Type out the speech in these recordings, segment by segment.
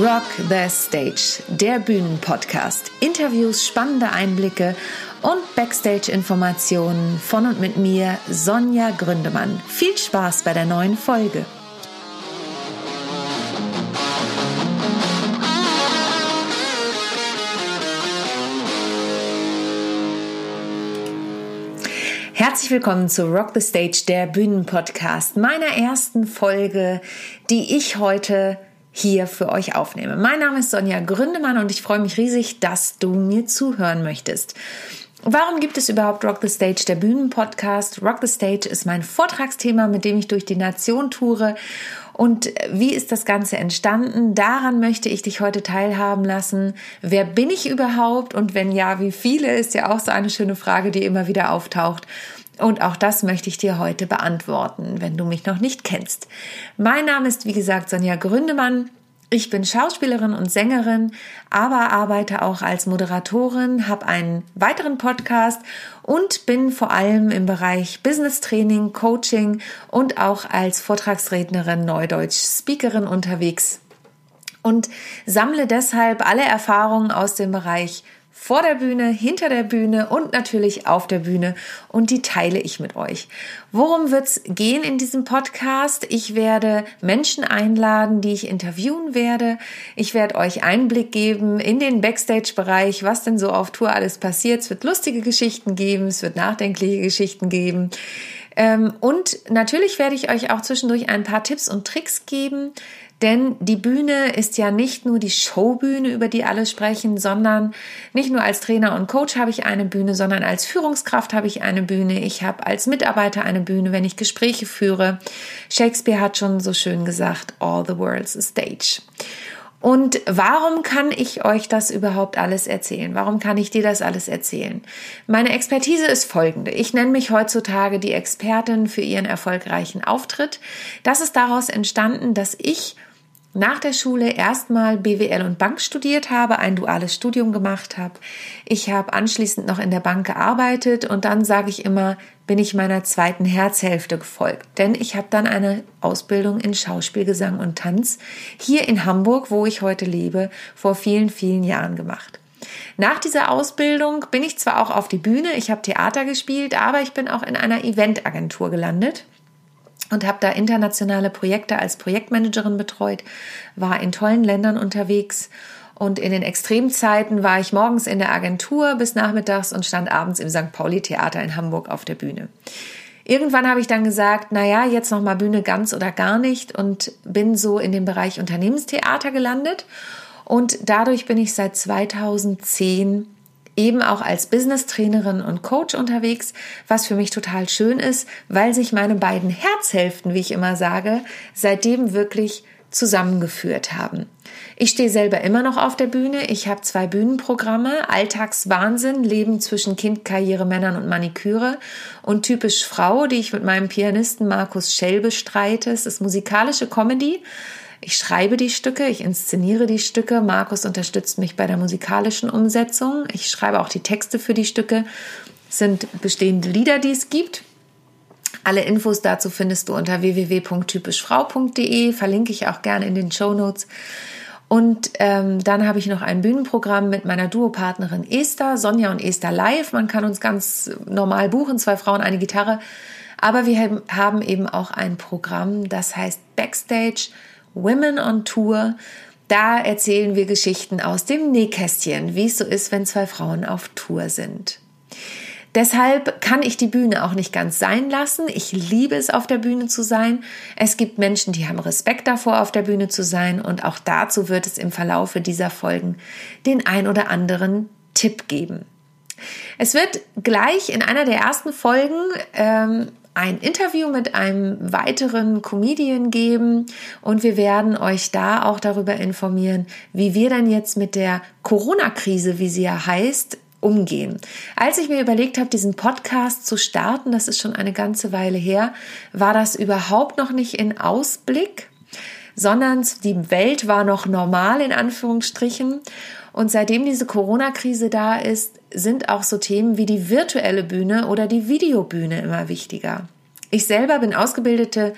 Rock the Stage, der Bühnenpodcast. Interviews, spannende Einblicke und Backstage-Informationen von und mit mir, Sonja Gründemann. Viel Spaß bei der neuen Folge. Herzlich willkommen zu Rock the Stage, der Bühnenpodcast, meiner ersten Folge, die ich heute hier für euch aufnehme. Mein Name ist Sonja Gründemann und ich freue mich riesig, dass du mir zuhören möchtest. Warum gibt es überhaupt Rock the Stage, der Bühnenpodcast? Rock the Stage ist mein Vortragsthema, mit dem ich durch die Nation toure. Und wie ist das Ganze entstanden? Daran möchte ich dich heute teilhaben lassen. Wer bin ich überhaupt? Und wenn ja, wie viele? Ist ja auch so eine schöne Frage, die immer wieder auftaucht. Und auch das möchte ich dir heute beantworten, wenn du mich noch nicht kennst. Mein Name ist, wie gesagt, Sonja Gründemann. Ich bin Schauspielerin und Sängerin, aber arbeite auch als Moderatorin, habe einen weiteren Podcast und bin vor allem im Bereich Business Training, Coaching und auch als Vortragsrednerin, Neudeutsch Speakerin unterwegs und sammle deshalb alle Erfahrungen aus dem Bereich vor der Bühne, hinter der Bühne und natürlich auf der Bühne und die teile ich mit euch. Worum wird's gehen in diesem Podcast? Ich werde Menschen einladen, die ich interviewen werde. Ich werde euch Einblick geben in den Backstage-Bereich, was denn so auf Tour alles passiert. Es wird lustige Geschichten geben, es wird nachdenkliche Geschichten geben. Ähm, und natürlich werde ich euch auch zwischendurch ein paar Tipps und Tricks geben, denn die Bühne ist ja nicht nur die Showbühne, über die alle sprechen, sondern nicht nur als Trainer und Coach habe ich eine Bühne, sondern als Führungskraft habe ich eine Bühne. Ich habe als Mitarbeiter eine Bühne, wenn ich Gespräche führe. Shakespeare hat schon so schön gesagt, all the world's a stage. Und warum kann ich euch das überhaupt alles erzählen? Warum kann ich dir das alles erzählen? Meine Expertise ist folgende. Ich nenne mich heutzutage die Expertin für ihren erfolgreichen Auftritt. Das ist daraus entstanden, dass ich nach der Schule erstmal BWL und Bank studiert habe, ein duales Studium gemacht habe. Ich habe anschließend noch in der Bank gearbeitet und dann sage ich immer, bin ich meiner zweiten Herzhälfte gefolgt, denn ich habe dann eine Ausbildung in Schauspiel, Gesang und Tanz hier in Hamburg, wo ich heute lebe, vor vielen, vielen Jahren gemacht. Nach dieser Ausbildung bin ich zwar auch auf die Bühne, ich habe Theater gespielt, aber ich bin auch in einer Eventagentur gelandet und habe da internationale Projekte als Projektmanagerin betreut, war in tollen Ländern unterwegs und in den Extremzeiten war ich morgens in der Agentur bis nachmittags und stand abends im St. Pauli Theater in Hamburg auf der Bühne. Irgendwann habe ich dann gesagt, na ja, jetzt noch mal Bühne ganz oder gar nicht und bin so in den Bereich Unternehmenstheater gelandet und dadurch bin ich seit 2010 eben auch als Business-Trainerin und Coach unterwegs, was für mich total schön ist, weil sich meine beiden Herzhälften, wie ich immer sage, seitdem wirklich zusammengeführt haben. Ich stehe selber immer noch auf der Bühne. Ich habe zwei Bühnenprogramme, Alltagswahnsinn, Leben zwischen Kind, Karriere, Männern und Maniküre und typisch Frau, die ich mit meinem Pianisten Markus Schell bestreite. Es ist musikalische Comedy ich schreibe die Stücke, ich inszeniere die Stücke. Markus unterstützt mich bei der musikalischen Umsetzung. Ich schreibe auch die Texte für die Stücke. Es sind bestehende Lieder, die es gibt. Alle Infos dazu findest du unter www.typischfrau.de. Verlinke ich auch gerne in den Show Notes. Und ähm, dann habe ich noch ein Bühnenprogramm mit meiner Duopartnerin Esther, Sonja und Esther live. Man kann uns ganz normal buchen, zwei Frauen, eine Gitarre. Aber wir haben eben auch ein Programm, das heißt Backstage Women on Tour. Da erzählen wir Geschichten aus dem Nähkästchen, wie es so ist, wenn zwei Frauen auf Tour sind. Deshalb kann ich die Bühne auch nicht ganz sein lassen. Ich liebe es, auf der Bühne zu sein. Es gibt Menschen, die haben Respekt davor, auf der Bühne zu sein. Und auch dazu wird es im Verlaufe dieser Folgen den ein oder anderen Tipp geben. Es wird gleich in einer der ersten Folgen ähm, ein Interview mit einem weiteren Comedian geben und wir werden euch da auch darüber informieren, wie wir dann jetzt mit der Corona-Krise, wie sie ja heißt, umgehen. Als ich mir überlegt habe, diesen Podcast zu starten, das ist schon eine ganze Weile her, war das überhaupt noch nicht in Ausblick, sondern die Welt war noch normal in Anführungsstrichen. Und seitdem diese Corona-Krise da ist, sind auch so Themen wie die virtuelle Bühne oder die Videobühne immer wichtiger. Ich selber bin ausgebildete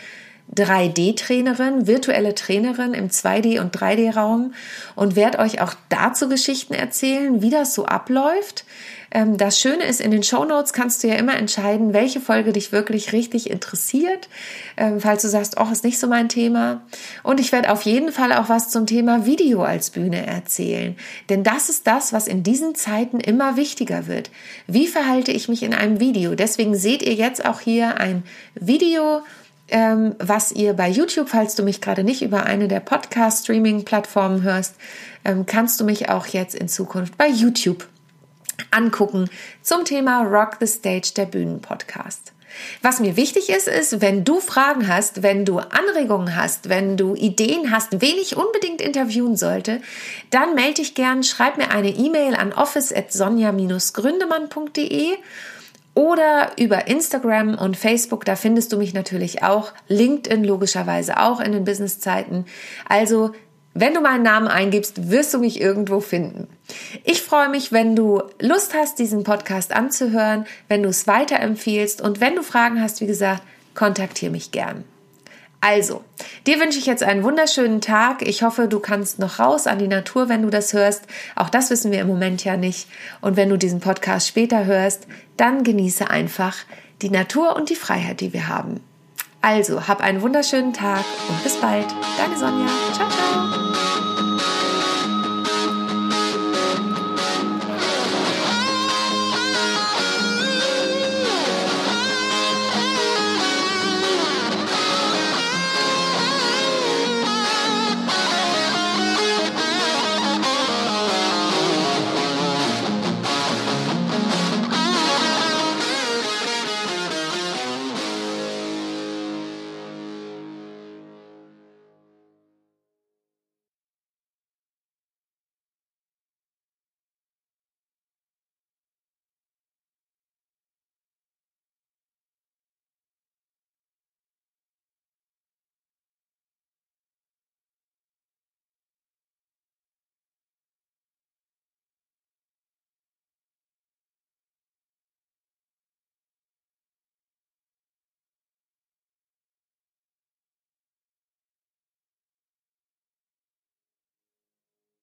3D-Trainerin, virtuelle Trainerin im 2D- und 3D-Raum und werde euch auch dazu Geschichten erzählen, wie das so abläuft. Ähm, das Schöne ist, in den Show Notes kannst du ja immer entscheiden, welche Folge dich wirklich richtig interessiert, ähm, falls du sagst, oh, ist nicht so mein Thema. Und ich werde auf jeden Fall auch was zum Thema Video als Bühne erzählen. Denn das ist das, was in diesen Zeiten immer wichtiger wird. Wie verhalte ich mich in einem Video? Deswegen seht ihr jetzt auch hier ein Video ähm, was ihr bei YouTube, falls du mich gerade nicht über eine der Podcast-Streaming-Plattformen hörst, ähm, kannst du mich auch jetzt in Zukunft bei YouTube angucken zum Thema Rock the Stage, der Bühnenpodcast. Was mir wichtig ist, ist, wenn du Fragen hast, wenn du Anregungen hast, wenn du Ideen hast, wen ich unbedingt interviewen sollte, dann melde dich gern, schreib mir eine E-Mail an office@sonja-gründemann.de oder über Instagram und Facebook, da findest du mich natürlich auch, LinkedIn logischerweise auch in den Businesszeiten. Also wenn du meinen Namen eingibst, wirst du mich irgendwo finden. Ich freue mich, wenn du Lust hast, diesen Podcast anzuhören, wenn du es weiterempfiehlst und wenn du Fragen hast, wie gesagt, kontaktiere mich gern. Also, dir wünsche ich jetzt einen wunderschönen Tag. Ich hoffe, du kannst noch raus an die Natur, wenn du das hörst. Auch das wissen wir im Moment ja nicht. Und wenn du diesen Podcast später hörst, dann genieße einfach die Natur und die Freiheit, die wir haben. Also, hab einen wunderschönen Tag und bis bald. Deine Sonja. Ciao, ciao.